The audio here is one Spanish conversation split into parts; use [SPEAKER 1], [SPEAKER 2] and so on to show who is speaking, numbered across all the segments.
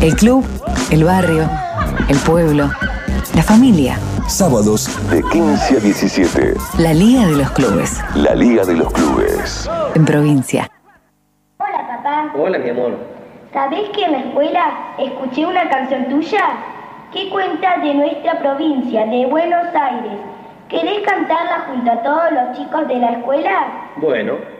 [SPEAKER 1] El club, el barrio, el pueblo, la familia.
[SPEAKER 2] Sábados de 15 a 17.
[SPEAKER 1] La Liga de los Clubes.
[SPEAKER 2] La Liga de los Clubes.
[SPEAKER 1] En provincia.
[SPEAKER 3] Hola papá.
[SPEAKER 4] Hola mi amor.
[SPEAKER 3] ¿Sabés que en la escuela escuché una canción tuya que cuenta de nuestra provincia, de Buenos Aires? ¿Querés cantarla junto a todos los chicos de la escuela?
[SPEAKER 4] Bueno.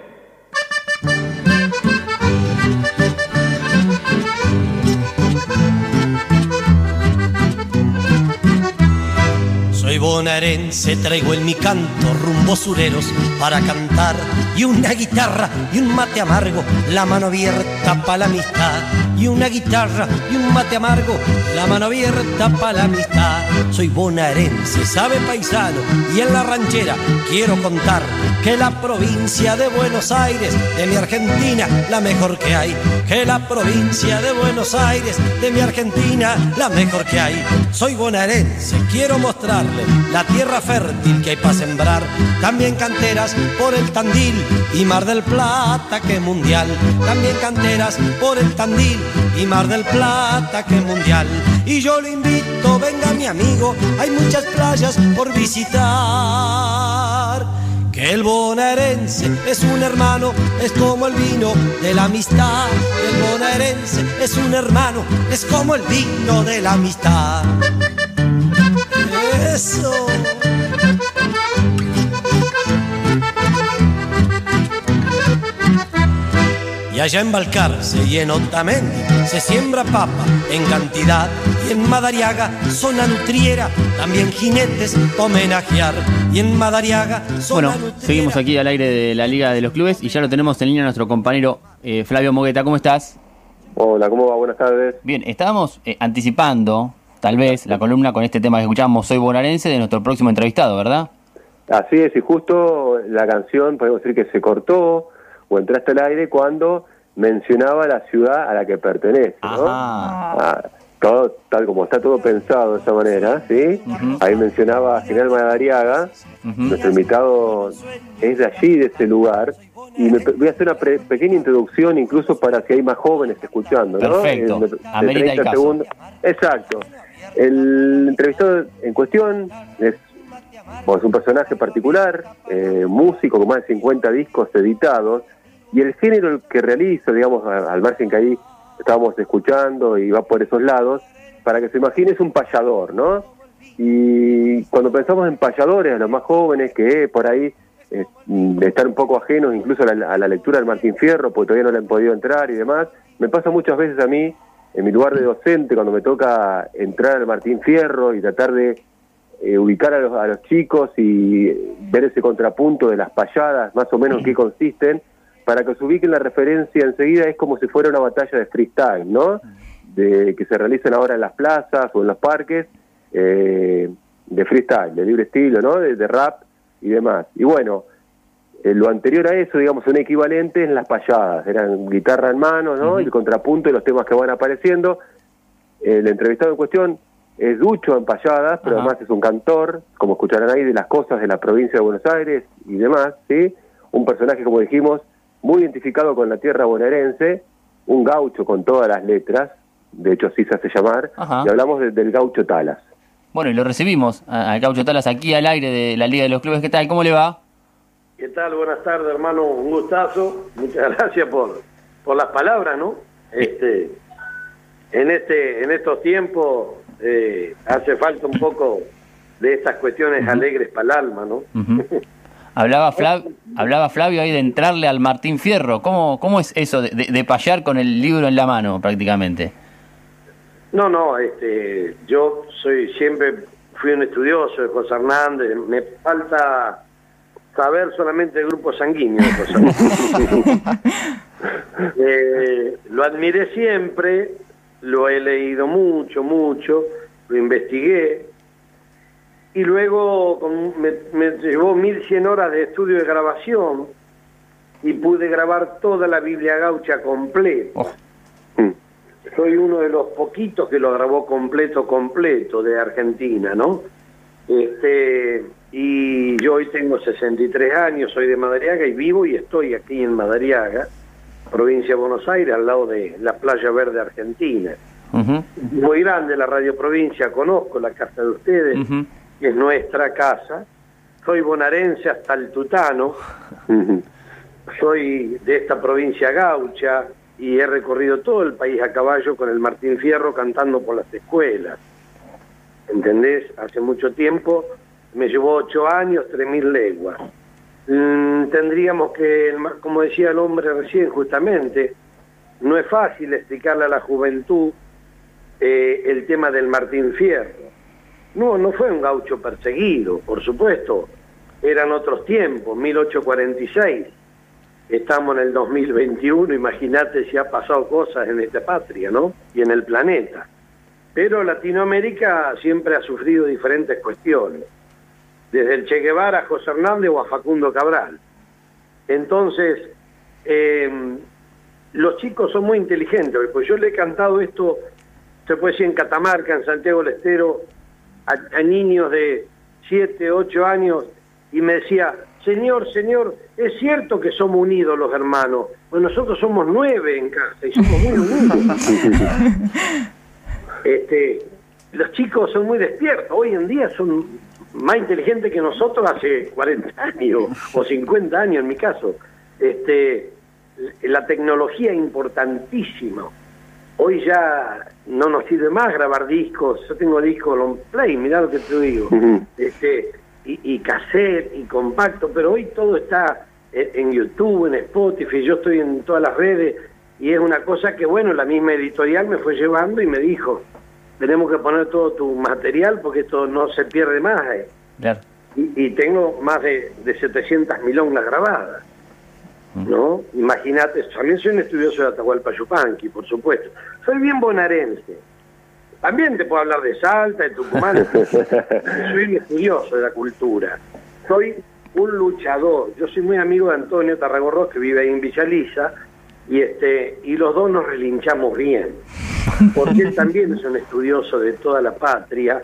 [SPEAKER 5] Soy bonaerense, traigo en mi canto rumbos sureros para cantar y una guitarra y un mate amargo, la mano abierta para la amistad y una guitarra y un mate amargo, la mano abierta para la amistad. Soy bonaerense, sabe paisano y en la ranchera quiero contar que la provincia de Buenos Aires, de mi Argentina, la mejor que hay, que la provincia de Buenos Aires, de mi Argentina, la mejor que hay. Soy bonaerense, quiero mostrarle la tierra fértil que hay para sembrar, también canteras por el Tandil y Mar del Plata que mundial, también canteras por el Tandil y Mar del Plata que mundial. Y yo le invito, venga mi amigo, hay muchas playas por visitar. Que el bonaerense es un hermano, es como el vino de la amistad. Que el bonaerense es un hermano, es como el vino de la amistad. Eso. Y allá en Balcarce y en Otamendi se siembra papa en cantidad. Y en Madariaga, zona nutriera, también jinetes homenajear. Y en Madariaga, zona
[SPEAKER 6] Bueno,
[SPEAKER 5] nutriera,
[SPEAKER 6] seguimos aquí al aire de la Liga de los Clubes y ya lo tenemos en línea nuestro compañero eh, Flavio Mogueta. ¿Cómo estás?
[SPEAKER 7] Hola, ¿cómo va? Buenas tardes.
[SPEAKER 6] Bien, estábamos eh, anticipando, tal vez, la columna con este tema que escuchamos, Soy bonaerense, de nuestro próximo entrevistado, ¿verdad?
[SPEAKER 7] Así es, y justo la canción, podemos decir que se cortó o entraste al aire cuando mencionaba la ciudad a la que pertenece, ¿no?
[SPEAKER 6] Ajá.
[SPEAKER 7] Ah, todo, tal como está todo pensado de esa manera, ¿sí? Ahí mencionaba a General Madariaga, nuestro invitado es de allí, de ese lugar, y me, voy a hacer una pre- pequeña introducción incluso para si hay más jóvenes escuchando, ¿no?
[SPEAKER 6] Perfecto.
[SPEAKER 7] Eh, de- de
[SPEAKER 6] Amerita el
[SPEAKER 7] 30
[SPEAKER 6] caso.
[SPEAKER 7] segundos. Exacto. El entrevistado en cuestión es, bueno, es un personaje particular, eh, músico con más de 50 discos editados, y el género que realiza, digamos, al margen que ahí estábamos escuchando y va por esos lados, para que se imagine es un payador, ¿no? Y cuando pensamos en payadores, a los más jóvenes que por ahí eh, están un poco ajenos incluso a la, a la lectura del Martín Fierro, porque todavía no le han podido entrar y demás, me pasa muchas veces a mí, en mi lugar de docente, cuando me toca entrar al Martín Fierro y tratar de eh, ubicar a los, a los chicos y ver ese contrapunto de las payadas, más o menos en qué consisten, para que se ubiquen la referencia enseguida, es como si fuera una batalla de freestyle, ¿no? De, que se realizan ahora en las plazas o en los parques, eh, de freestyle, de libre estilo, ¿no? De, de rap y demás. Y bueno, eh, lo anterior a eso, digamos, un equivalente en las payadas, eran guitarra en mano, ¿no? Y el contrapunto de los temas que van apareciendo. El entrevistado en cuestión es ducho en payadas, pero además es un cantor, como escucharán ahí, de las cosas de la provincia de Buenos Aires y demás, ¿sí? Un personaje, como dijimos, muy identificado con la tierra bonaerense, un gaucho con todas las letras, de hecho así se hace llamar,
[SPEAKER 6] Ajá.
[SPEAKER 7] y hablamos de- del gaucho Talas.
[SPEAKER 6] Bueno, y lo recibimos al Caucho Talas aquí al aire de la Liga de los Clubes. ¿Qué tal? ¿Cómo le va?
[SPEAKER 8] ¿Qué tal? Buenas tardes, hermano. Un gustazo. Muchas gracias por, por las palabras, ¿no? Este, en este, en estos tiempos eh, hace falta un poco de estas cuestiones alegres para el alma, ¿no?
[SPEAKER 6] Hablaba, Flav- hablaba Flavio ahí de entrarle al Martín Fierro. ¿Cómo, cómo es eso de, de, de payar con el libro en la mano prácticamente?
[SPEAKER 8] No, no, este, yo soy siempre fui un estudioso de José Hernández. Me falta saber solamente el grupo sanguíneo. Eh, lo admiré siempre, lo he leído mucho, mucho, lo investigué y luego con- me, me llevó 1100 horas de estudio de grabación y pude grabar toda la Biblia gaucha completa.
[SPEAKER 6] Oh,
[SPEAKER 7] Mm.
[SPEAKER 8] Soy uno de los poquitos que lo grabó completo, completo de Argentina, ¿no? Este, y yo hoy tengo 63 años, soy de Madariaga y vivo y estoy aquí en Madariaga, provincia de Buenos Aires, al lado de la playa verde argentina.
[SPEAKER 6] Ujú,
[SPEAKER 8] Muy grande la Radio Provincia, conozco la casa de ustedes, que es nuestra casa. Soy bonaerense hasta el tutano, soy de esta provincia gaucha y he recorrido todo el país a caballo con el Martín Fierro cantando por las escuelas. ¿Entendés? Hace mucho tiempo, me llevó ocho años, tres mil leguas. Mm, tendríamos que, como decía el hombre recién justamente, no es fácil explicarle a la juventud eh, el tema del Martín Fierro. No, no fue un gaucho perseguido, por supuesto. Eran otros tiempos, 1846. Estamos en el 2021, imagínate si ha pasado cosas en esta patria, ¿no? Y en el planeta. Pero Latinoamérica siempre ha sufrido diferentes cuestiones, desde el Che Guevara a José Hernández o a Facundo Cabral. Entonces, eh, los chicos son muy inteligentes, pues yo le he cantado esto, se puede decir en Catamarca, en Santiago del Estero, a, a niños de 7, 8 años, y me decía, señor, señor, es cierto que somos unidos los hermanos, pues nosotros somos nueve en casa y somos muy unidos. este, los chicos son muy despiertos, hoy en día son más inteligentes que nosotros hace 40 años o 50 años en mi caso. Este, la tecnología es importantísima. Hoy ya no nos sirve más grabar discos. Yo tengo discos long play, mirá lo que te digo. Este, y, y cassette y compacto, pero hoy todo está en, en YouTube, en Spotify, yo estoy en todas las redes y es una cosa que, bueno, la misma editorial me fue llevando y me dijo, tenemos que poner todo tu material porque esto no se pierde más. eh".
[SPEAKER 6] Claro.
[SPEAKER 8] Y, y tengo más de, de 700 milongas grabadas. ¿No? Imagínate, también soy un estudioso de Atahualpa Yupanqui, por supuesto. Soy bien bonaerense. También te puedo hablar de Salta, de Tucumán. soy un estudioso de la cultura. Soy un luchador. Yo soy muy amigo de Antonio Tarragorros, que vive ahí en Villa Lisa, y, este, y los dos nos relinchamos bien. Porque él también es un estudioso de toda la patria,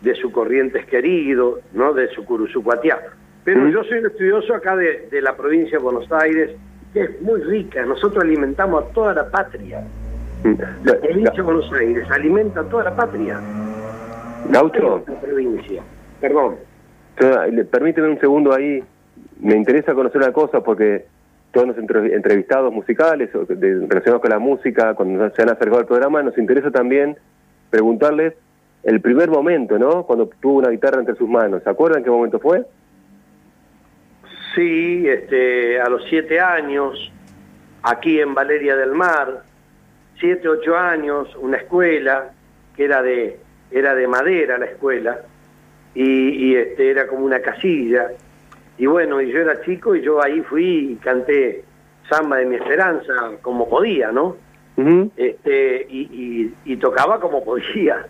[SPEAKER 8] de su Corrientes querido, ¿no? de su Curuzucuatiá. Pero
[SPEAKER 7] Mm.
[SPEAKER 8] yo soy un estudioso acá de, de la provincia de Buenos Aires, que es muy rica. Nosotros alimentamos a toda la patria. La provincia de Buenos Aires alimenta a toda la patria.
[SPEAKER 7] Gaucho,
[SPEAKER 8] La provincia. Perdón.
[SPEAKER 7] le- permíteme un segundo ahí. Me interesa conocer una cosa porque todos los entre- entrevistados musicales relacionados con la música, cuando se han acercado al programa, nos interesa también preguntarles el primer momento, ¿no? Cuando tuvo una guitarra entre sus manos. ¿Se acuerdan qué momento fue?
[SPEAKER 8] Sí, este, a los siete años, aquí en Valeria del Mar, siete, ocho años, una escuela que era de, era de madera la escuela, y, y, este, era como una casilla. Y bueno, y yo era chico y yo ahí fui y canté Samba de mi Esperanza como podía, ¿no? Este, y, y- y tocaba como podía.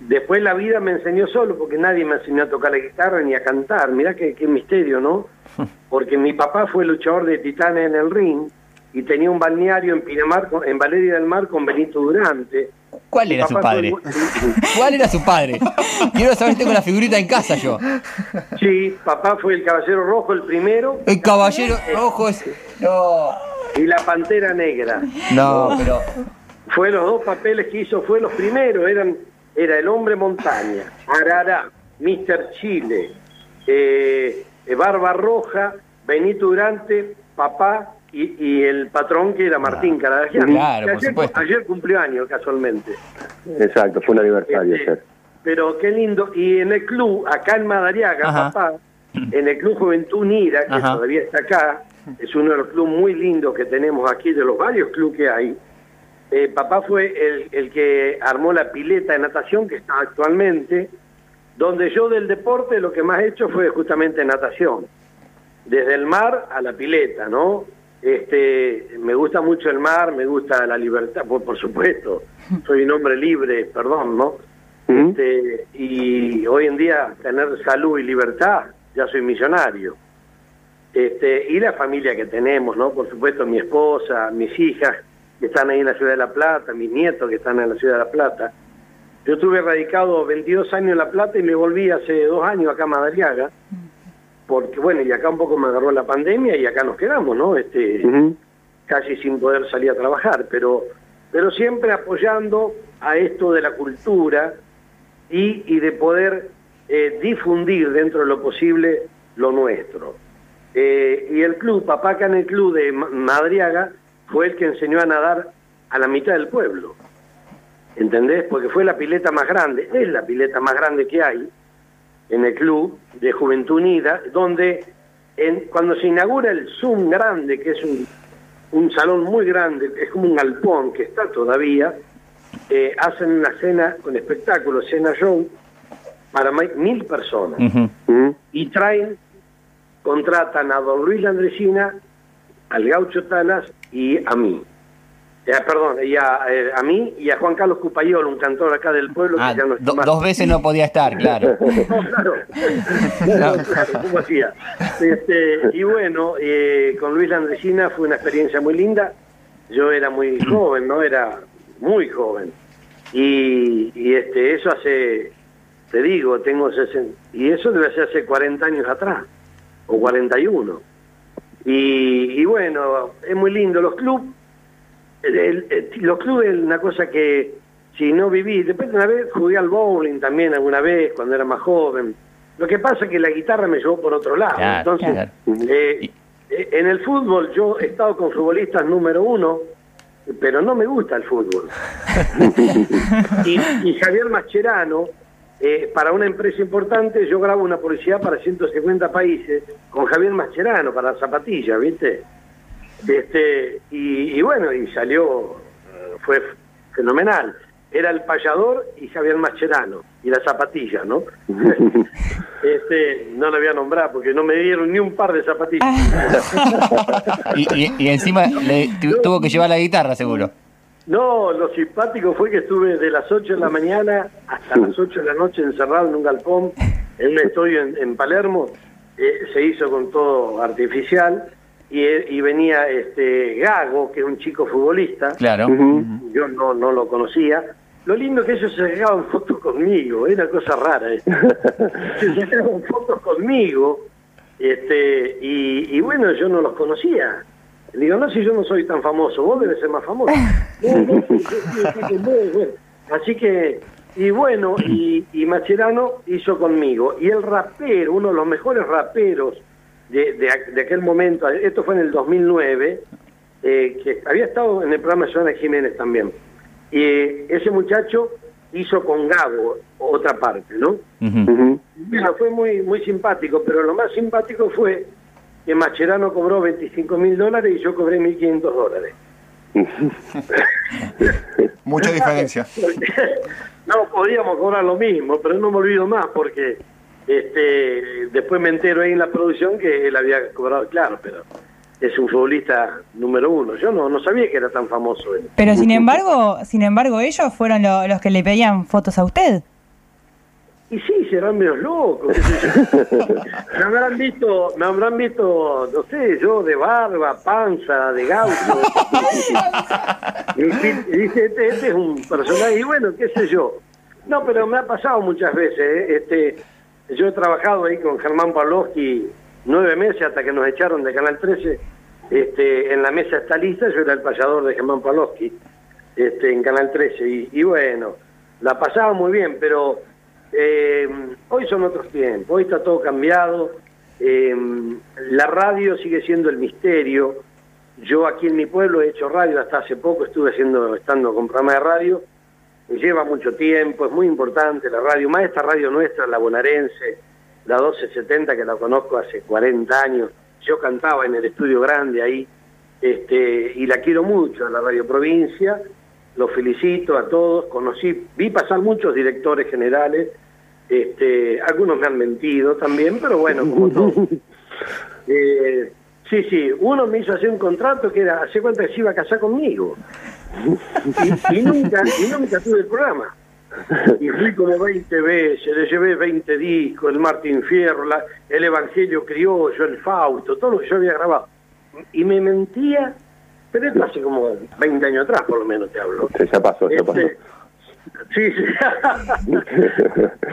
[SPEAKER 8] Después la vida me enseñó solo, porque nadie me enseñó a tocar la guitarra ni a cantar. Mirá qué, qué misterio, ¿no? Porque mi papá fue luchador de titanes en el ring y tenía un balneario en Pinamar, en Valeria del Mar con Benito Durante.
[SPEAKER 6] ¿Cuál era su padre?
[SPEAKER 8] fue-
[SPEAKER 6] ¿Cuál era su padre? Quiero saber, tengo la figurita en casa yo.
[SPEAKER 8] Sí, papá fue el Caballero Rojo el primero
[SPEAKER 6] El caballero rojo es. No.
[SPEAKER 8] y la Pantera Negra.
[SPEAKER 6] No, pero.
[SPEAKER 8] Fue los dos papeles que hizo, fue los primeros, eran, era El Hombre Montaña, Arara, Mr. Chile, eh, eh, Barba Roja, Benito Durante, Papá y, y el patrón que era Martín Caradagian.
[SPEAKER 6] Claro,
[SPEAKER 8] Que
[SPEAKER 6] por
[SPEAKER 8] ayer,
[SPEAKER 6] supuesto.
[SPEAKER 8] ayer cumplió años casualmente.
[SPEAKER 7] Exacto, fue un aniversario
[SPEAKER 8] Este,
[SPEAKER 7] ayer.
[SPEAKER 8] pero qué lindo. Y en el club, acá en Madariaga,
[SPEAKER 6] Ajá.
[SPEAKER 8] papá, en el Club Juventud Unida, que
[SPEAKER 6] Ajá.
[SPEAKER 8] todavía está acá, es uno de los clubes muy lindos que tenemos aquí, de los varios clubes que hay. Eh, papá fue el, el que armó la pileta de natación que está actualmente, donde yo del deporte lo que más he hecho fue justamente natación. Desde el mar a la pileta, ¿no? Este, me gusta mucho el mar, me gusta la libertad, por, por supuesto. Soy un hombre libre, perdón, ¿no? Este, y hoy en día tener salud y libertad, ya soy millonario. Este, y la familia que tenemos, ¿no? Por supuesto, mi esposa, mis hijas que están ahí en la ciudad de La Plata, mis nietos que están en la ciudad de La Plata. Yo estuve radicado 22 años en La Plata y me volví hace dos años acá a Madariaga, porque bueno, y acá un poco me agarró la pandemia y acá nos quedamos, ¿no? Este, casi sin poder salir a trabajar, pero pero siempre apoyando a esto de la cultura y, y de poder eh, difundir dentro de lo posible lo nuestro. Eh, y el club, Papá el Club de Ma- Madriaga, fue el que enseñó a nadar a la mitad del pueblo. ¿Entendés? Porque fue la pileta más grande, es la pileta más grande que hay en el club de Juventud Unida, donde en, cuando se inaugura el Zoom grande, que es un, un salón muy grande, es como un galpón que está todavía, eh, hacen una cena con espectáculo, cena show, para mil personas.
[SPEAKER 7] ¿Mm?
[SPEAKER 8] Y traen, contratan a don Luis Landresina, al Gaucho Talas y a mí. Eh, perdón, y a, eh, a mí y a Juan Carlos Cupayol, un cantor acá del pueblo
[SPEAKER 6] Ah,
[SPEAKER 8] que ya no está
[SPEAKER 6] do- dos veces no podía estar, claro.
[SPEAKER 8] No, claro. Claro, claro, ¿cómo hacía? Este, y bueno, eh, con Luis Landresina fue una experiencia muy linda. Yo era muy joven, ¿no? Era muy joven. Y, y este, eso hace, te digo, tengo 60, y eso debe ser hace 40 años atrás, o 41. Y, y bueno, es muy lindo. Los clubes, el- el- los clubes es una cosa que si no viví, después de una vez jugué al bowling también alguna vez cuando era más joven. Lo que pasa es que la guitarra me llevó por otro lado.
[SPEAKER 6] Claro,
[SPEAKER 8] Entonces,
[SPEAKER 6] claro.
[SPEAKER 8] eh, eh, en el fútbol yo he estado con futbolistas número uno, pero no me gusta el fútbol. y, y Javier Mascherano, eh, para una empresa importante, yo grabo una publicidad para 150 países con Javier Mascherano para la zapatilla, ¿viste? Este, y, y bueno, y salió, eh, fue fenomenal. Era el payador y Javier Mascherano, y la zapatilla, ¿no? este, no lo voy a nombrar porque no me dieron ni un par de zapatillas.
[SPEAKER 6] Y, y- y encima le tu- tuvo que llevar la guitarra, seguro.
[SPEAKER 8] No, lo simpático fue que estuve de las 8 de la mañana hasta las 8 de la noche encerrado en un galpón, en un estudio en, en Palermo. Eh, se hizo con todo artificial y, y venía este Gago, que es un chico futbolista.
[SPEAKER 6] Claro.
[SPEAKER 8] Yo no, no lo conocía. Lo lindo es que ellos se sacaban fotos conmigo, era cosa rara. se sacaban fotos conmigo este y, y bueno, yo no los conocía. Le digo, no, si yo no soy tan famoso, vos debes ser más famoso. Así que, y bueno, y, y Macherano hizo conmigo. Y el rapero, uno de los mejores raperos de, de, de aquel momento, esto fue en el 2009, eh, que había estado en el programa de Joana Jiménez también. Y eh, ese muchacho hizo con Gabo otra parte, ¿no?
[SPEAKER 6] Ujú.
[SPEAKER 8] Bueno, fue muy, muy simpático, pero lo más simpático fue que Macherano cobró 25 mil dólares y yo cobré 1.500 dólares.
[SPEAKER 4] Mucha diferencia.
[SPEAKER 8] no, podíamos cobrar lo mismo, pero no me olvido más porque este después me entero ahí en la producción que él había cobrado, claro, pero es un futbolista número uno. Yo no, no sabía que era tan famoso él.
[SPEAKER 9] Pero sin embargo, sin embargo, ellos fueron lo- los que le pedían fotos a usted.
[SPEAKER 8] Y sí, serán medio locos. me habrán visto, me habrán visto, no sé, yo de barba, panza, de gaucho. y dice, este, este es un personaje, y bueno, qué sé yo. No, pero me ha pasado muchas veces. ¿eh? Este, yo he trabajado ahí con Germán Pavlovsky nueve meses hasta que nos echaron de Canal 13. Este, en la mesa está lista, yo era el payador de Germán Pavlovsky este, en Canal 13. Y, bueno, la pasaba muy bien, pero eh, hoy son otros tiempos, hoy está todo cambiado. eh, la radio sigue siendo el misterio. Yo aquí en mi pueblo he hecho radio hasta hace poco, estuve haciendo, estando con programa de radio. Lleva mucho tiempo, es muy importante la radio, más esta radio nuestra, la bonaerense, la 1270 que la conozco hace 40 años. Yo cantaba en el estudio grande ahí, este, y la quiero mucho, a la Radio Provincia, los felicito a todos, conocí, vi pasar muchos directores generales, este, algunos me han mentido también, pero bueno, como todo. Eh, sí, sí, uno me hizo hacer un contrato que era, hace cuenta que se iba a casar conmigo. Y, y nunca, y nunca tuve el programa. Y fui como 20 veces, le llevé 20 discos, el Martín Fierro, la- el Evangelio Criollo, el Fausto, todo lo que yo había grabado. Y me mentía, pero esto hace como 20 años atrás, por lo menos te hablo.
[SPEAKER 7] Sí, ya pasó, ya pasó.
[SPEAKER 8] Este, Sí, sí.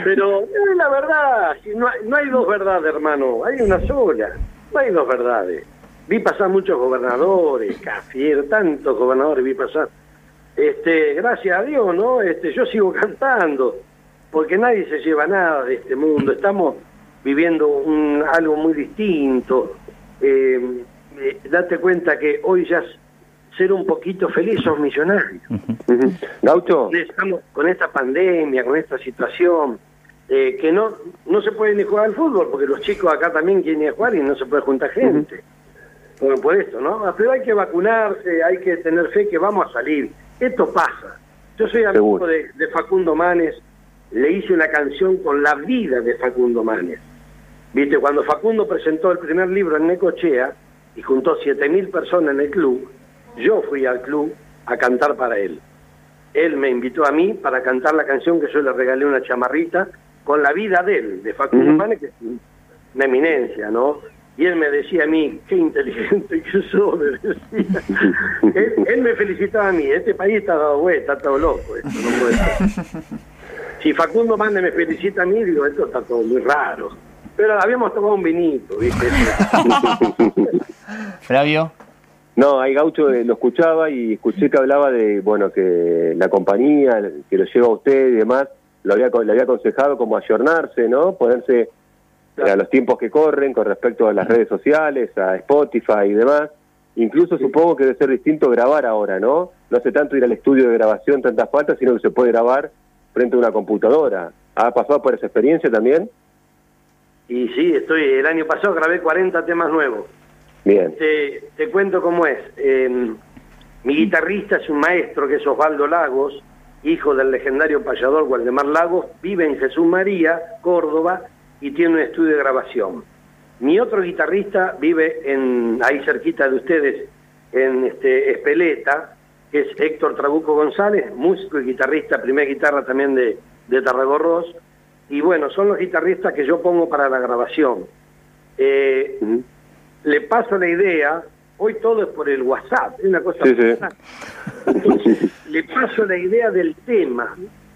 [SPEAKER 8] Pero eh, la verdad, no, hay, no hay dos verdades, hermano, hay una sola. No hay dos verdades. Vi pasar muchos gobernadores, Cafiero, tantos gobernadores vi pasar. este, gracias a Dios, ¿no? Este, yo sigo cantando, porque nadie se lleva nada de este mundo. Estamos viviendo un, algo muy distinto. Eh, eh, date cuenta que hoy ya ser un poquito feliz sos millonario.
[SPEAKER 7] Gaucho,
[SPEAKER 8] Estamos con esta pandemia, con esta situación, eh, que no no se puede ni jugar al fútbol, porque los chicos acá también quieren ir a jugar y no se puede juntar gente. Bueno, por esto, ¿no? Pero hay que vacunarse, hay que tener fe que vamos a salir. Esto pasa. Yo soy amigo de, de Facundo Manes, le hice una canción con la vida de Facundo Manes. Viste, cuando Facundo presentó el primer libro en Necochea y juntó 7.000 personas en el club, yo fui al club a cantar para él. Él me invitó a mí para cantar la canción que yo le regalé una chamarrita con la vida de él, de Facundo. Manes, que es una eminencia, ¿no? Y él me decía a mí, qué inteligente que sos, me decía. él, él me felicitaba a mí, este país está dado vuelta, está todo loco, esto no puede ser. Si Facundo Manes me felicita a mí, digo, esto está todo muy raro. Pero habíamos tomado un vinito, ¿viste?
[SPEAKER 6] Flavio.
[SPEAKER 7] no, ahí Gaucho eh, lo escuchaba y escuché que hablaba de, bueno, que la compañía que lo lleva a usted y demás, lo había, le había aconsejado como ayornarse, ¿no? Ponerse a los tiempos que corren con respecto a las redes sociales, a Spotify y demás. Incluso supongo que debe ser distinto grabar ahora, ¿no? No hace tanto ir al estudio de grabación, tantas faltas, sino que se puede grabar frente a una computadora. ¿Ha pasado por esa experiencia también?
[SPEAKER 8] Y sí, estoy, el año pasado grabé 40 temas nuevos.
[SPEAKER 7] Bien.
[SPEAKER 8] Te, te cuento cómo es. Eh, mi guitarrista es un maestro que es Osvaldo Lagos, hijo del legendario payador Waldemar Lagos, vive en Jesús María, Córdoba, y tiene un estudio de grabación. Mi otro guitarrista vive en ahí cerquita de ustedes, en este Espeleta, que es Héctor Trabuco González, músico y guitarrista, primera guitarra también de, de Tarragorros. Y bueno, son los guitarristas que yo pongo para la grabación. Eh, le paso la idea, hoy todo es por el WhatsApp, es una cosa
[SPEAKER 7] Sí, sí.
[SPEAKER 8] personal. Entonces, le paso la idea del tema.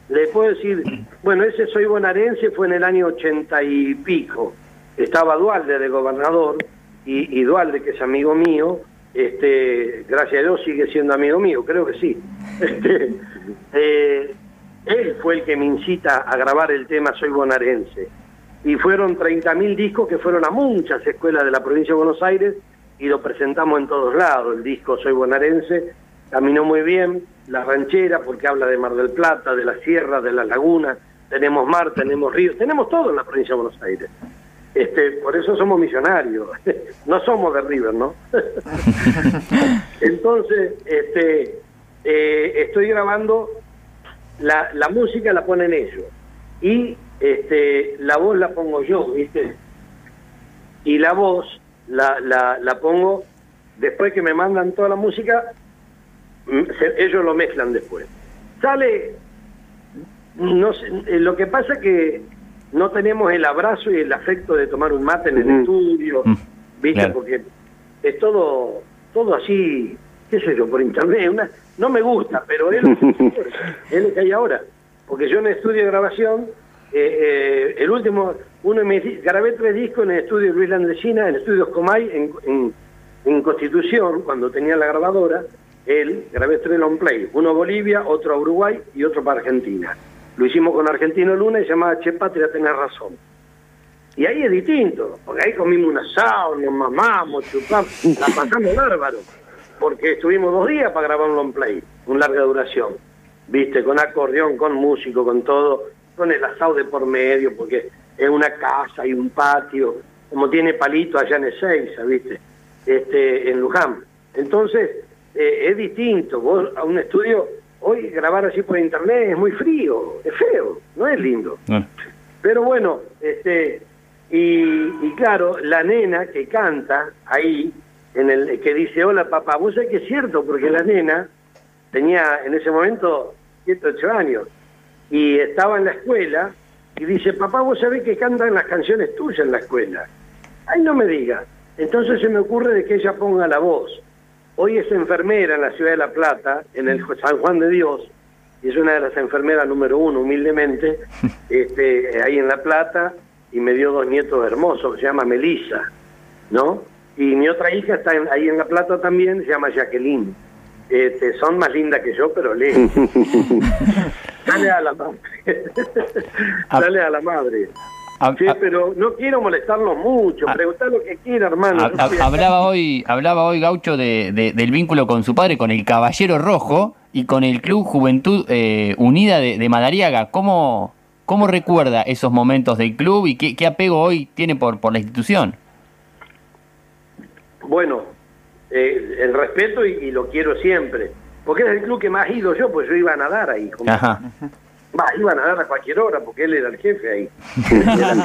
[SPEAKER 8] Le puedo decir, bueno, ese soy bonaerense fue en el año ochenta y pico. Estaba Dualde de gobernador y, Dualde, que es amigo mío, este, gracias a Dios sigue siendo amigo mío, creo que sí. Este, eh, él fue el que me incita a grabar el tema Soy bonaerense y fueron 30.000 discos que fueron a muchas escuelas de la provincia de Buenos Aires y lo presentamos en todos lados. El disco Soy bonaerense caminó muy bien, La Ranchera porque habla de Mar del Plata, de la sierra, de la laguna, tenemos mar, tenemos ríos, tenemos todo en la provincia de Buenos Aires. Este, por eso somos millonarios, no somos de River, ¿no? Entonces, este, eh, estoy grabando, la, la música la ponen ellos y este, la voz la pongo yo, ¿viste? Y la voz la, la, pongo después que me mandan toda la música, se- ellos lo mezclan después. Sale, no sé, eh, lo que pasa que no tenemos el abrazo y el afecto de tomar un mate en el
[SPEAKER 7] Ujú.
[SPEAKER 8] estudio,
[SPEAKER 6] Mm,
[SPEAKER 8] ¿viste?
[SPEAKER 6] claro.
[SPEAKER 8] Porque es todo todo así, qué sé yo, por internet. Una, no me gusta, pero es lo, que, es lo que hay ahora. Porque yo en el estudio de grabación, eh, eh, el último, uno de mis, grabé tres discos en el estudio Luis Landresina, en el estudio Comay, en, en, en Constitución, cuando tenía la grabadora, él, grabé tres long play, uno a Bolivia, otro a Uruguay y otro para Argentina. Lo hicimos con Argentino Luna y se llamaba Che Patria, tenés razón. Y ahí es distinto, porque ahí comimos un asado, nos mamamos, chupamos, la pasamos bárbaro, porque estuvimos dos días para grabar un long play, un larga duración, viste, con acordeón, con músico, con todo, con el asado de por medio, porque es una casa y un patio, como tiene palito allá en Ezeiza, viste, este, en Luján. Entonces, eh, es distinto, vos a un estudio, hoy grabar así por internet es muy frío, es feo, no es lindo.
[SPEAKER 6] Bueno,
[SPEAKER 8] Pero bueno, este y, y claro, la nena que canta ahí, en el que dice, hola papá, vos sabés que es cierto, porque la nena tenía en ese momento 7, 8 años, y estaba en la escuela, y dice, papá, vos sabés que cantan las canciones tuyas en la escuela. Ay, no me diga. Entonces se me ocurre de que ella ponga la voz. Hoy es enfermera en la ciudad de La Plata, en el San Juan de Dios, y es una de las enfermeras número uno, humildemente, este, ahí en La Plata, y me dio dos nietos hermosos, que se llama Melissa, ¿no? Y mi otra hija está en- ahí en La Plata también, se llama Jacqueline. este, son más lindas que yo, pero leen. Dale a la madre. Dale a la madre.
[SPEAKER 6] Hab-
[SPEAKER 8] Sí,
[SPEAKER 6] hab-
[SPEAKER 8] pero no quiero molestarlos mucho. Preguntar lo que quiera, hermano.
[SPEAKER 6] hab- hab- hablaba hoy, hablaba hoy Gaucho de, de- del vínculo con su padre, con el Caballero Rojo y con el Club Juventud eh, Unida de, de Madariaga. ¿Cómo, ¿Cómo recuerda esos momentos del club y qué, qué apego hoy tiene por, por la institución?
[SPEAKER 8] Bueno, eh, el respeto y, y lo quiero siempre. Porque es el club que más he ido yo, pues yo iba a nadar ahí. como-
[SPEAKER 6] Ajá.
[SPEAKER 8] Va, iba a nadar a cualquier hora porque él era el jefe ahí. Era-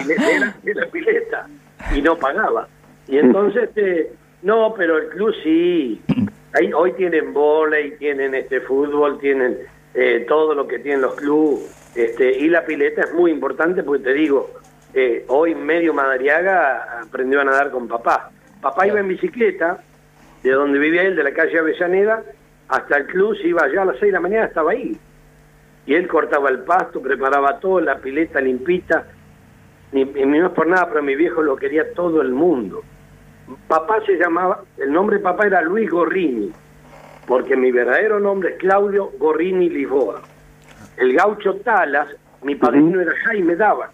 [SPEAKER 8] de la pileta, y no pagaba. Y entonces, este, no, pero el club sí. Ahí, hoy tienen volei, tienen este fútbol, tienen eh, todo lo que tienen los clubes. Este, y la pileta es muy importante porque te digo, eh, hoy medio Madariaga aprendió a nadar con papá. Papá iba en bicicleta, de donde vivía él, de la calle Avellaneda, hasta el club, se iba allá a las 6 de la mañana, estaba ahí. Y él cortaba el pasto, preparaba todo, la pileta limpita. Ni, y no es por nada, pero mi viejo lo quería todo el mundo. Papá se llamaba, el nombre de papá era Luis Gorrini, porque mi verdadero nombre es Claudio Gorrini Lisboa. El gaucho Talas, mi padrino era Jaime Dava.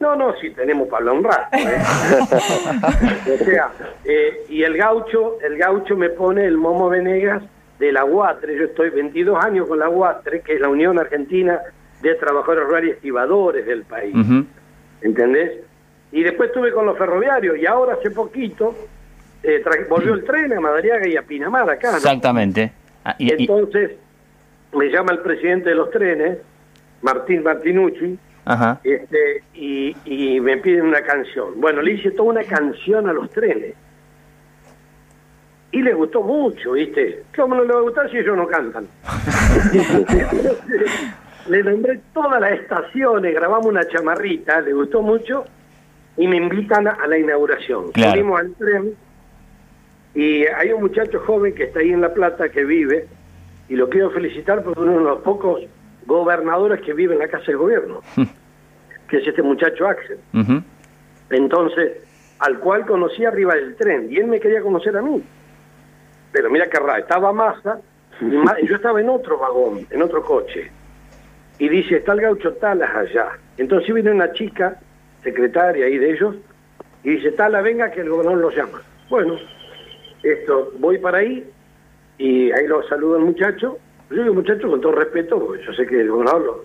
[SPEAKER 8] No, no, sí tenemos para un rato. ¿eh? o sea, eh, y el gaucho, el gaucho me pone el Momo Venegas de la UATRE. Yo estoy 22 años con la UATRE, que es la Unión Argentina de Trabajadores Rurales y Estibadores del país.
[SPEAKER 6] Ujú.
[SPEAKER 8] ¿entendés? Y después estuve con los ferroviarios y ahora hace poquito eh, volvió el tren a Madariaga y a Pinamar acá. ¿no?
[SPEAKER 6] Exactamente. Ah, y- y-
[SPEAKER 8] Entonces me llama el presidente de los trenes, Martín Martinucci,
[SPEAKER 6] ajá.
[SPEAKER 8] este, y, y me piden una canción. Bueno, le hice toda una canción a los trenes. Y les gustó mucho, ¿viste? ¿Cómo no le va a gustar si ellos no cantan? le nombré todas las estaciones, grabamos una chamarrita, le gustó mucho, y me invitan a, la inauguración.
[SPEAKER 6] Claro.
[SPEAKER 8] Al tren, y hay un muchacho joven que está ahí en La Plata, que vive, y lo quiero felicitar porque uno de los pocos gobernadores que vive en la Casa del Gobierno, que es este muchacho Axel. Entonces, al cual conocí arriba del tren, y él me quería conocer a mí. Pero mira qué raro, estaba Massa, y yo estaba en otro vagón, en otro coche. Y dice, está el gaucho Talas allá. Entonces viene una chica, secretaria ahí de ellos, y dice, Tala, venga que el gobernador lo llama. Bueno, esto, voy para ahí, y ahí lo saludo al muchacho. Yo digo muchacho con todo respeto, porque yo sé que el gobernador lo,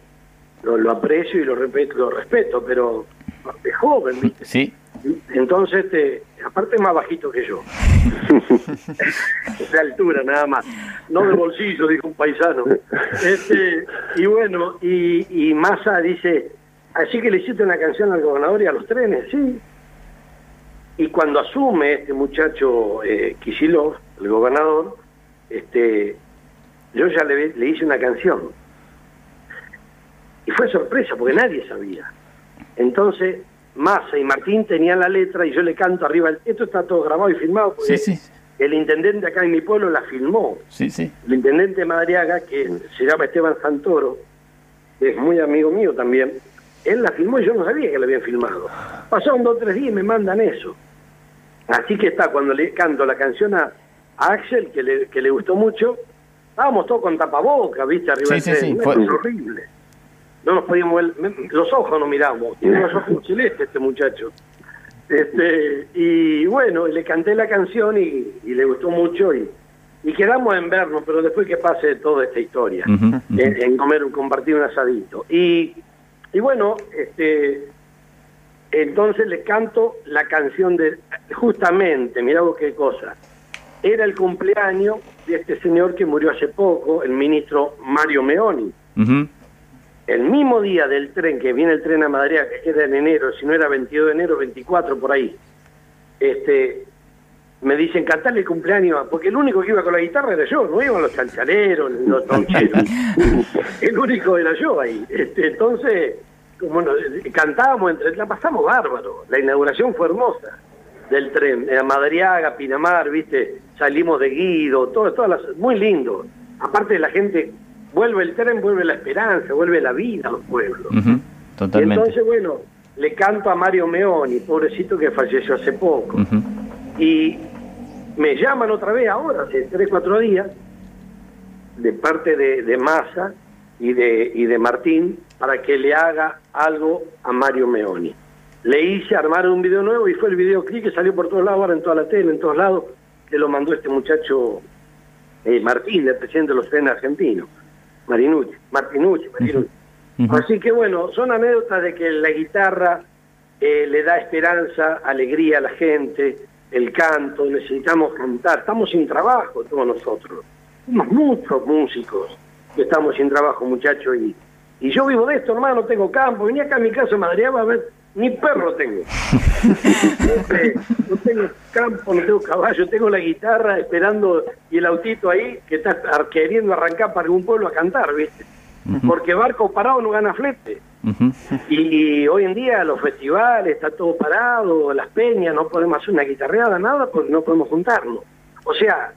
[SPEAKER 8] lo, lo aprecio y lo respeto, lo respeto, pero es joven, ¿viste?
[SPEAKER 6] Sí.
[SPEAKER 8] Entonces, este, aparte es más bajito que yo. de altura, nada más. No de bolsillo, dijo un paisano. Este, y bueno, y, y Massa dice, así que le hiciste una canción al gobernador y a los trenes, sí. Y cuando asume este muchacho eh, Kicillof, el gobernador, este, yo ya le, le hice una canción. Y fue sorpresa, porque nadie sabía. Entonces, Massa y Martín tenían la letra y yo le canto arriba. el- Esto está todo grabado y filmado. porque
[SPEAKER 6] Sí, sí.
[SPEAKER 8] El intendente acá en mi pueblo la filmó.
[SPEAKER 6] Sí, sí.
[SPEAKER 8] El intendente de Madariaga, que se llama Esteban Santoro, que es muy amigo mío también, él la filmó y yo no sabía que la habían filmado. Pasaron dos o tres días y me mandan eso. Así que está, cuando le canto la canción a, a Axel, que le, que le gustó mucho, estábamos todos con tapaboca, ¿viste? Arriba
[SPEAKER 6] Sí,
[SPEAKER 8] del
[SPEAKER 6] sí, sí, fue-
[SPEAKER 8] horrible. No nos podíamos ver, los ojos no miramos, tiene los ojos celestes este muchacho. Este, y bueno, le canté la canción y, y le gustó mucho y, y quedamos en vernos, pero después que pase toda esta historia, en, en comer, compartir un asadito. Y, y bueno, este, entonces le canto la canción de, justamente, mirá vos qué cosa, era el cumpleaños de este señor que murió hace poco, el ministro Mario Meoni.
[SPEAKER 6] Ujú.
[SPEAKER 8] El mismo día del tren, que viene el tren a Madrid, que era en enero, si no era 22 de enero, 24 por ahí, este, me dicen cantarle el cumpleaños, porque el único que iba con la guitarra era yo, no iban los chanchaleros, los troncheros. el único era yo ahí. Este, entonces, como nos, cantábamos, entre, la pasamos bárbaro. La inauguración fue hermosa del tren, en Madariaga, Pinamar, viste, salimos de Guido, todo, todas las, muy lindo. Aparte la gente, vuelve el tren, vuelve la esperanza, vuelve la vida a los pueblos.
[SPEAKER 6] Ujú.
[SPEAKER 8] Y
[SPEAKER 6] Totalmente.
[SPEAKER 8] entonces, bueno, le canto a Mario Meoni, pobrecito que falleció hace poco. Y Me llaman otra vez ahora, hace 3, 4 días, de parte de, de Massa y de, y de Martín, para que le haga algo a Mario Meoni. Le hice armar un video nuevo y fue el videoclip que salió por todos lados, ahora en toda la tele, en todos lados, que lo mandó este muchacho eh, Martín, el presidente de los trenes argentinos. Marinucci, Martinucci, Marinucci. Así que bueno, son anécdotas de que la guitarra eh, le da esperanza, alegría a la gente, el canto, necesitamos cantar, estamos sin trabajo todos nosotros, somos muchos músicos que estamos sin trabajo muchachos y, y yo vivo de esto hermano, tengo campo, venía acá a mi casa Madrid a ver, ni perro tengo, Este, no tengo campo, no tengo caballo, tengo la guitarra esperando y el autito ahí que está queriendo arrancar para algún pueblo a cantar, ¿viste? Porque barco parado no gana flete. Y hoy en día los festivales, está todo parado, las peñas, no podemos hacer una guitarreada, nada, porque no podemos juntarnos. O sea,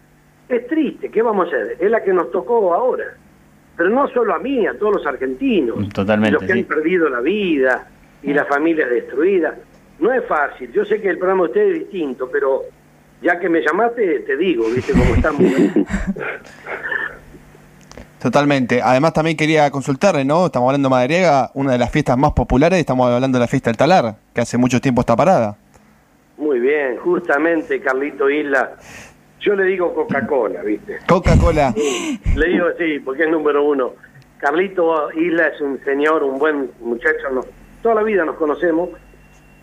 [SPEAKER 8] es triste, ¿qué vamos a hacer? Es la que nos tocó ahora. Pero no solo a mí, a todos los argentinos.
[SPEAKER 6] Totalmente,
[SPEAKER 8] Los que
[SPEAKER 6] sí.
[SPEAKER 8] han perdido la vida y las familias destruidas. No es fácil, yo sé que el programa de ustedes es distinto, pero ya que me llamaste, te digo, ¿viste cómo estamos?
[SPEAKER 4] Totalmente. Además también quería consultarle, ¿no? Estamos hablando de Madariaga, una de las fiestas más populares, estamos hablando de la fiesta del talar, que hace mucho tiempo está parada.
[SPEAKER 8] Muy bien, justamente Carlito Isla, yo le digo Coca-Cola, ¿viste?
[SPEAKER 4] Coca-Cola.
[SPEAKER 8] Le digo así, porque es número uno. Carlito Isla es un señor, un buen muchacho, nos- toda la vida nos conocemos.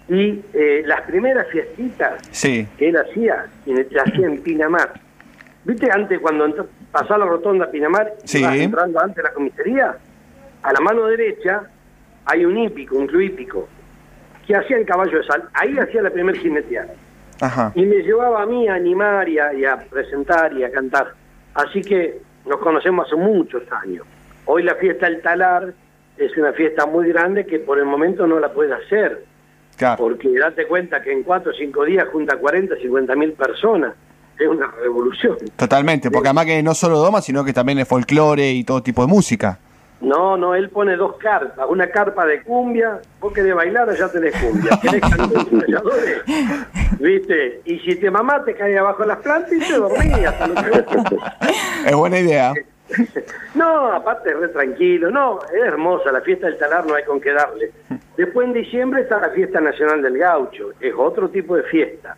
[SPEAKER 8] Y eh, las primeras fiestitas
[SPEAKER 4] Sí.
[SPEAKER 8] que él hacía, las hacía en Pinamar. ¿Viste antes cuando pasaba la rotonda Pinamar
[SPEAKER 4] Sí.
[SPEAKER 8] entrando antes de la comisaría? A la mano derecha hay un hípico, un club hípico, que hacía el caballo de sal. Ahí hacía la primer jineteada.
[SPEAKER 4] Ajá.
[SPEAKER 8] Y me llevaba a mí a animar y a, y a presentar y a cantar. Así que nos conocemos hace muchos años. Hoy la fiesta del talar es una fiesta muy grande que por el momento no la puede hacer.
[SPEAKER 4] Claro.
[SPEAKER 8] Porque date cuenta que en cuatro o cinco días junta 40, 50 mil personas. Es una revolución.
[SPEAKER 4] Totalmente, porque además que no solo doma, sino que también es folclore y todo tipo de música.
[SPEAKER 8] No, no, él pone dos carpas. Una carpa de cumbia, vos querés bailar, allá tenés cumbia. Querés cantar ensayadores, ¿viste? Y si te mamá te cae abajo las plantas y te hasta que
[SPEAKER 4] Es buena idea.
[SPEAKER 8] No, aparte es re tranquilo, no, es hermosa, la fiesta del talar no hay con qué darle. Después en diciembre está la fiesta nacional del gaucho, es otro tipo de fiesta.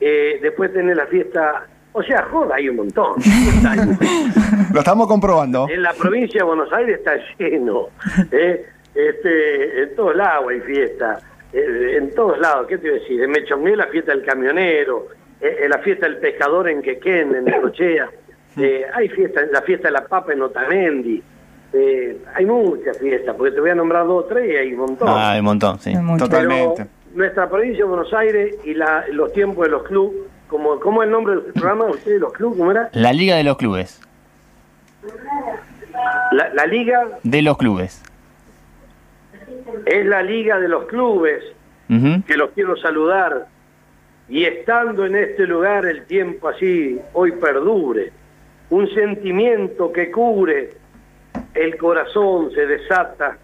[SPEAKER 8] Eh, después tenés la fiesta, o sea, joda, hay un montón.
[SPEAKER 4] Lo estamos comprobando.
[SPEAKER 8] En la provincia de Buenos Aires está lleno, ¿eh? este, en todos lados hay fiesta, eh, en todos lados, ¿qué te iba a decir? En Mechongué la fiesta del camionero, eh, eh, la fiesta del pescador en Quequén, en Necochea, eh, hay fiesta, la fiesta de la papa en Otamendi, eh, hay muchas fiestas, porque te voy a nombrar dos o tres y hay un montón.
[SPEAKER 6] Ah, hay un montón, sí.
[SPEAKER 8] Pero nuestra provincia de Buenos Aires y la- los tiempos de los clubes, como, ¿cómo es el nombre del programa de ustedes, los clubes? ¿Cómo era?
[SPEAKER 6] La Liga de los Clubes.
[SPEAKER 8] La, la liga
[SPEAKER 6] De los clubes.
[SPEAKER 8] es la liga de los clubes, que los quiero saludar. Y estando en este lugar el tiempo así, hoy perdure. Un sentimiento que cubre, el corazón se desata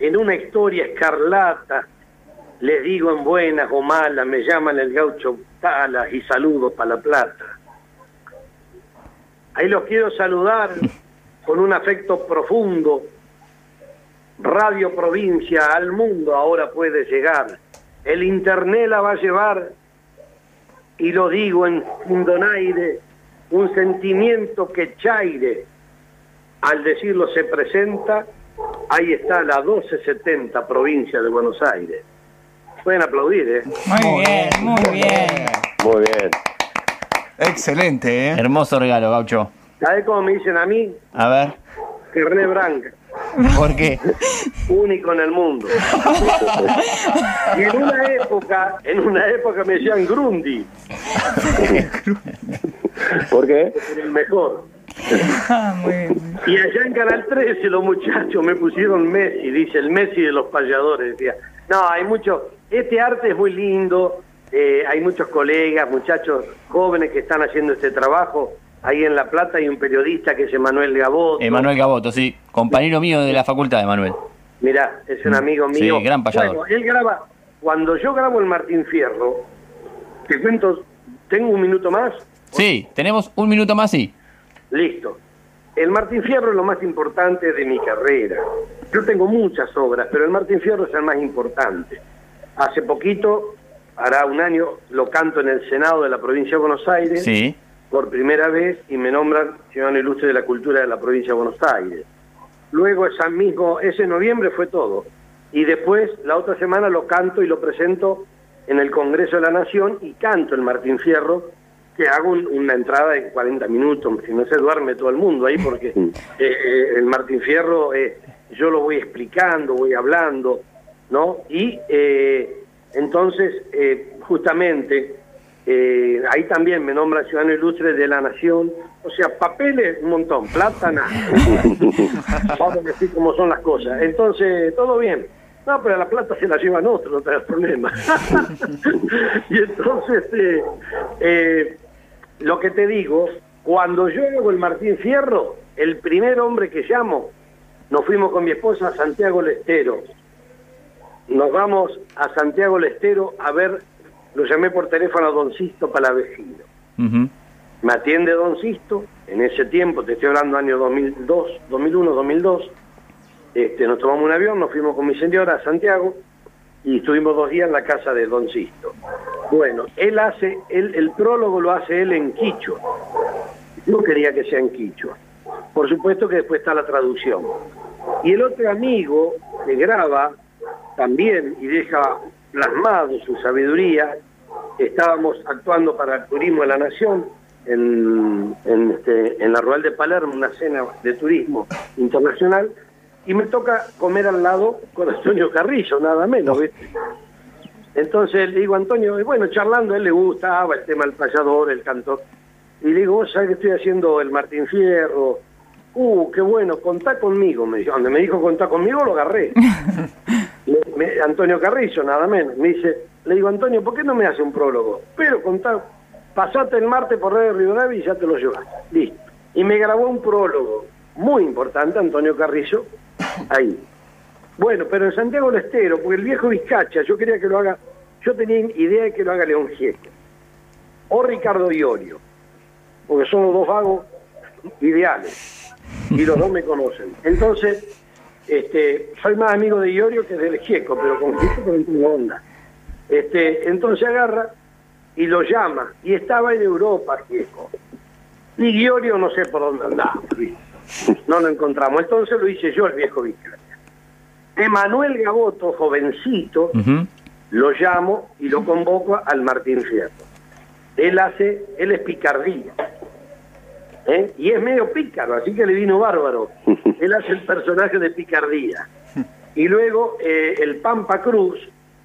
[SPEAKER 8] en una historia escarlata. Les digo en buenas o malas, me llaman el gaucho Talas y saludos para la plata. Ahí los quiero saludar con un afecto profundo. Radio Provincia al mundo ahora puede llegar. El Internet la va a llevar, y lo digo en donaire, un sentimiento que chaire, al decirlo se presenta, ahí está la 1270 provincia de Buenos Aires. Pueden aplaudir, ¿eh?
[SPEAKER 9] Muy bien, muy bien.
[SPEAKER 7] Muy bien.
[SPEAKER 4] Excelente, ¿eh?
[SPEAKER 6] Hermoso regalo, Gaucho.
[SPEAKER 8] ¿Sabes cómo me dicen a mí?
[SPEAKER 6] A ver,
[SPEAKER 8] René Branca.
[SPEAKER 6] ¿por qué?
[SPEAKER 8] único en el mundo. y en una época, en una época me decían Grundy,
[SPEAKER 7] ¿Por qué?
[SPEAKER 8] el mejor.
[SPEAKER 9] Ah, muy bien.
[SPEAKER 8] Y allá en Canal 13 los muchachos me pusieron Messi, dice el Messi de los payadores. Decía, no, hay mucho, este arte es muy lindo, eh, hay muchos colegas, muchachos jóvenes que están haciendo este trabajo. Ahí en La Plata hay un periodista que es Emanuel Gabot.
[SPEAKER 6] Emanuel Gaboto, sí. Compañero mío de la facultad, Emanuel.
[SPEAKER 8] Mirá, es un amigo
[SPEAKER 6] Sí,
[SPEAKER 8] mío.
[SPEAKER 6] gran payador.
[SPEAKER 8] Bueno, él graba, cuando yo grabo el Martín Fierro, te cuento, tengo un minuto más,
[SPEAKER 6] Sí, tenemos un minuto más y...
[SPEAKER 8] Listo. El Martín Fierro es lo más importante de mi carrera. Yo tengo muchas obras, pero el Martín Fierro es el más importante. Hace poquito, hará un año, lo canto en el Senado de la provincia de Buenos Aires
[SPEAKER 6] Sí.
[SPEAKER 8] por primera vez y me nombran ciudadano ilustre de la cultura de la provincia de Buenos Aires. Luego ese mismo, ese noviembre fue todo. Y después, la otra semana lo canto y lo presento en el Congreso de la Nación y canto el Martín Fierro, que hago un- una entrada de 40 minutos, si no se duerme todo el mundo ahí, porque eh, eh, el Martín Fierro eh, yo lo voy explicando, voy hablando, ¿no? Y entonces, justamente, ahí también me nombra ciudadano ilustre de la nación. O sea, papeles, un montón, plata, nada. Vamos a decir cómo son las cosas. Entonces, todo bien. No, pero la plata se la llevan otros, no te das problema. y entonces, eh, eh, lo que te digo, cuando yo hago el Martín Fierro, el primer hombre que llamo, nos fuimos con mi esposa a Santiago del Estero. Nos vamos a Santiago del Estero a ver, lo llamé por teléfono a Don Sisto Palavecino. Me atiende Don Sisto, en ese tiempo, te estoy hablando año 2002, 2001, 2002, este, nos tomamos un avión, nos fuimos con mi señora a Santiago y estuvimos dos días en la casa de Don Sisto. Bueno, él hace, él, el prólogo lo hace él en quichua. Yo quería que sea en quichua. Por supuesto que después está la traducción. Y el otro amigo que graba también y deja plasmado su sabiduría, estábamos actuando para el turismo de la nación en, en, este, la Rural de Palermo, una cena de turismo internacional, y me toca comer al lado con Antonio Carrillo, nada menos, ¿viste? Entonces le digo a Antonio, y bueno, charlando, a él le gustaba el tema del payador, el cantor. Y le digo, vos sabés que estoy haciendo el Martín Fierro. Uh, qué bueno, contá conmigo. Me dijo, donde me dijo contá conmigo, lo agarré. Me- me- Antonio Carrillo, nada menos. Me dice, le digo, Antonio, ¿por qué no me hace un prólogo? Pero contá, pasate el martes por Radio Rivadavia y ya te lo llevas. Listo. Y me grabó un prólogo muy importante, Antonio Carrillo, ahí. Bueno, pero en Santiago del Estero, porque el viejo Vizcacha, yo quería que lo haga, yo tenía idea de que lo haga León Gieco. O Ricardo Iorio, porque son los dos vagos ideales. Y los dos me conocen. Entonces, este, soy más amigo de Iorio que del Gieco, pero con Gieco no tengo onda. Este, entonces agarra y lo llama. Y estaba en Europa, Gieco. Y Iorio no sé por dónde andaba. No lo encontramos. Entonces lo hice yo, el viejo Vizcacha. Emanuel Gaboto, jovencito, lo llamo y lo convoco al Martín Fierro. Él hace, él es picardía. ¿eh? Y es medio pícaro, así que le vino bárbaro. Él hace el personaje de picardía. Y luego eh, el Pampa Cruz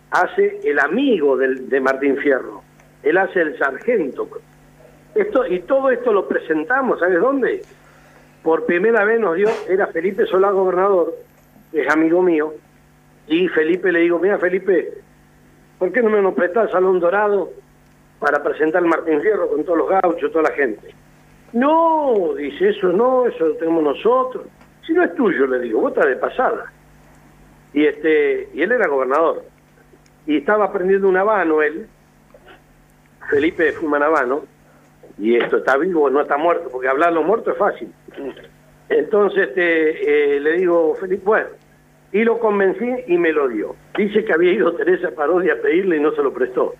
[SPEAKER 8] hace el amigo del, de Martín Fierro. Él hace el sargento. Esto, y todo esto lo presentamos, ¿sabes dónde? Por primera vez nos dio, era Felipe Solá gobernador, es amigo mío, y Felipe le digo, mira Felipe, ¿por qué no me nos prestás el Salón Dorado para presentar Martín Fierro con todos los gauchos, toda la gente? No, dice, eso no, eso lo tenemos nosotros. Si no es tuyo, le digo, vos estás de pasada. Y este, y él era gobernador. Y estaba aprendiendo un habano él, Felipe fuma un habano, y esto está vivo, no está muerto, porque hablar los muertos es fácil. Entonces este, eh, le digo, Felipe, bueno, y lo convencí y me lo dio. Dice que había ido Teresa Parodia a pedirle y no se lo prestó,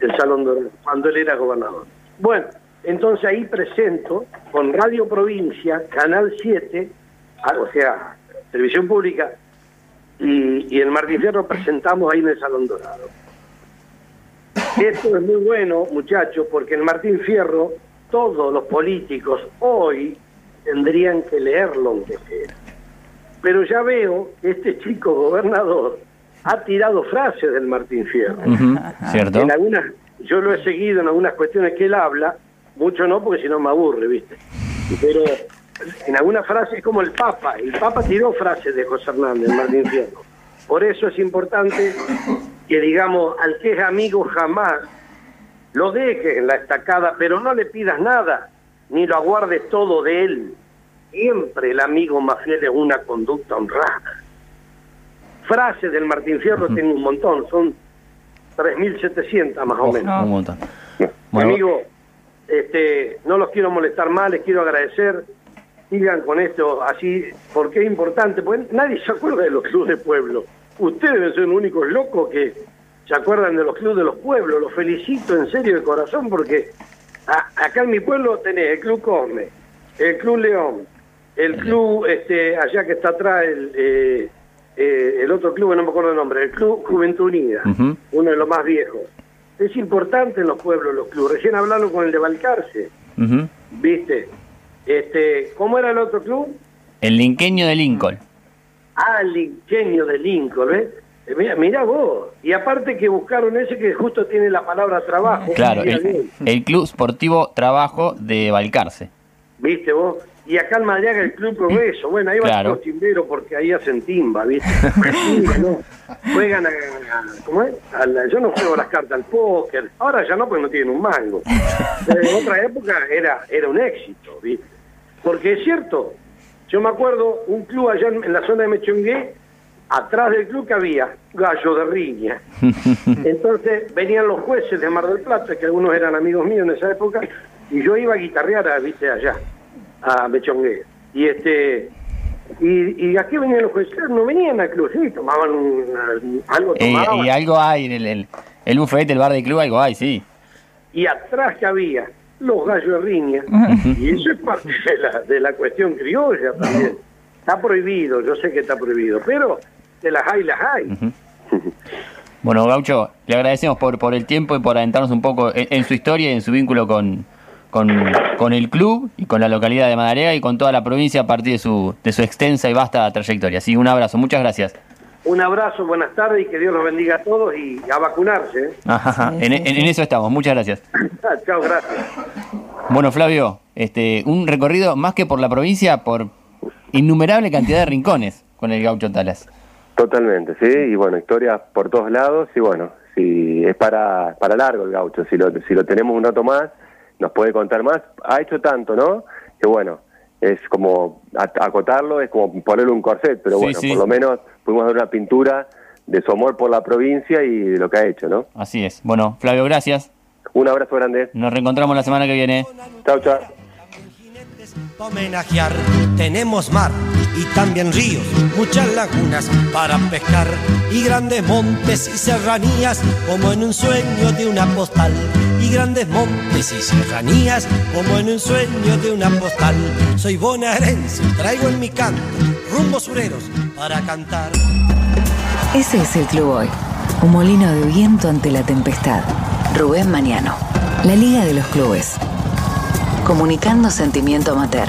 [SPEAKER 8] el Salón Dorado, cuando él era gobernador. Bueno, entonces ahí presento con Radio Provincia, Canal 7, ah, o sea, Televisión Pública, y, y el Martín Fierro presentamos ahí en el Salón Dorado. Esto es muy bueno, muchachos, porque el Martín Fierro, todos los políticos hoy tendrían que leerlo aunque sea. Pero ya veo que este chico gobernador ha tirado frases del Martín Fierro.
[SPEAKER 6] ¿Cierto?
[SPEAKER 8] En algunas, yo lo he seguido en algunas cuestiones que él habla, mucho no porque si no me aburre, ¿viste? Pero en algunas frases es como el Papa, el Papa tiró frases de José Hernández, Martín Fierro. Por eso es importante que digamos, al que es amigo jamás, lo dejes en la estacada, pero no le pidas nada, ni lo aguardes todo de él. Siempre el amigo más fiel es una conducta honrada. Frases del Martín Fierro tengo un montón, son 3.700 más o menos.
[SPEAKER 6] Un montón.
[SPEAKER 8] Mi
[SPEAKER 6] Bueno,
[SPEAKER 8] amigo, Este, no los quiero molestar más, les quiero agradecer. Sigan con esto así, porque es importante, porque nadie se acuerda de los clubes de pueblo. Ustedes deben ser los únicos locos que se acuerdan de los clubes de los pueblos. Los felicito en serio de corazón porque a- acá en mi pueblo tenés el Club Cosme, el Club León, el club este, allá que está atrás, el, eh, eh, el otro club, no me acuerdo el nombre, el Club Juventud Unida, uno de los más viejos. Es importante en los pueblos los clubes. Recién hablaron con el de Balcarce. ¿viste? Este, ¿Cómo era el otro club?
[SPEAKER 6] El linqueño de Lincoln.
[SPEAKER 8] El ingenio de Lincoln, ¿ves? Eh, Mira, mira vos. Y aparte que buscaron ese que justo tiene la palabra trabajo.
[SPEAKER 6] Claro, el, Club Sportivo Trabajo de Balcarce.
[SPEAKER 8] ¿Viste vos? Y acá en Madriaga el Club Progreso. Bueno, ahí van los timberos porque ahí hacen timba, ¿viste? ¿no? Juegan a, a- ¿Cómo es? A la- yo no juego las cartas al póker. Ahora ya no, porque no tienen un mango. Pero en otra época era, era un éxito, ¿viste? Porque es cierto, yo me acuerdo un club allá en, en la zona de Mechongué, atrás del club que había gallo de riña. Entonces venían los jueces de Mar del Plata, que algunos eran amigos míos en esa época, y yo iba a guitarrear a, viste, allá, a Mechongué. Y este y, y aquí venían los jueces, no venían al club, sí, tomaban un- algo,
[SPEAKER 6] Eh, y algo hay en el, el, el buffet, el bar de club, algo hay, sí.
[SPEAKER 8] y atrás que había los gallos de riña. y eso es parte de la, de la cuestión criolla también. Está prohibido, yo sé que está prohibido, pero de las hay, las hay.
[SPEAKER 6] Bueno, Gaucho, le agradecemos por, por el tiempo y por adentrarnos un poco en, en su historia y en su vínculo con, con, con el club y con la localidad de Madariaga y con toda la provincia a partir de su, de su extensa y vasta trayectoria. Así, un abrazo, muchas gracias.
[SPEAKER 8] Un abrazo, buenas tardes y que Dios los bendiga a todos y a vacunarse. ¿eh?
[SPEAKER 6] Ajá, en, en- en eso estamos, muchas gracias.
[SPEAKER 8] Chao, gracias.
[SPEAKER 6] Bueno, Flavio, este, un recorrido más que por la provincia, por innumerable cantidad de rincones con el Gaucho Talas.
[SPEAKER 7] Totalmente, sí, y bueno, historias por todos lados, y bueno, si es para, para largo el gaucho, si lo, si lo tenemos un rato más, nos puede contar más. Ha hecho tanto, ¿no? Que bueno, es como a- acotarlo, es como ponerle un corset, pero
[SPEAKER 6] Sí,
[SPEAKER 7] bueno,
[SPEAKER 6] sí.
[SPEAKER 7] por lo menos pudimos dar una pintura de su amor por la provincia y de lo que ha hecho, ¿no?
[SPEAKER 6] Así es. Bueno, Flavio, gracias.
[SPEAKER 7] Un abrazo grande.
[SPEAKER 6] Nos reencontramos la semana que viene.
[SPEAKER 7] Chao, chao.
[SPEAKER 5] para homenajear. Tenemos mar y también ríos, muchas lagunas para pescar y grandes montes y serranías como en un sueño de una postal. Y grandes montes y serranías como en un sueño de una postal. Soy bonaerense, traigo en mi canto rumbos sureros para cantar.
[SPEAKER 1] Ese es el Club Hoy. Un molino de viento ante la tempestad. Rubén Mañano. La Liga de los Clubes. Comunicando sentimiento amateur.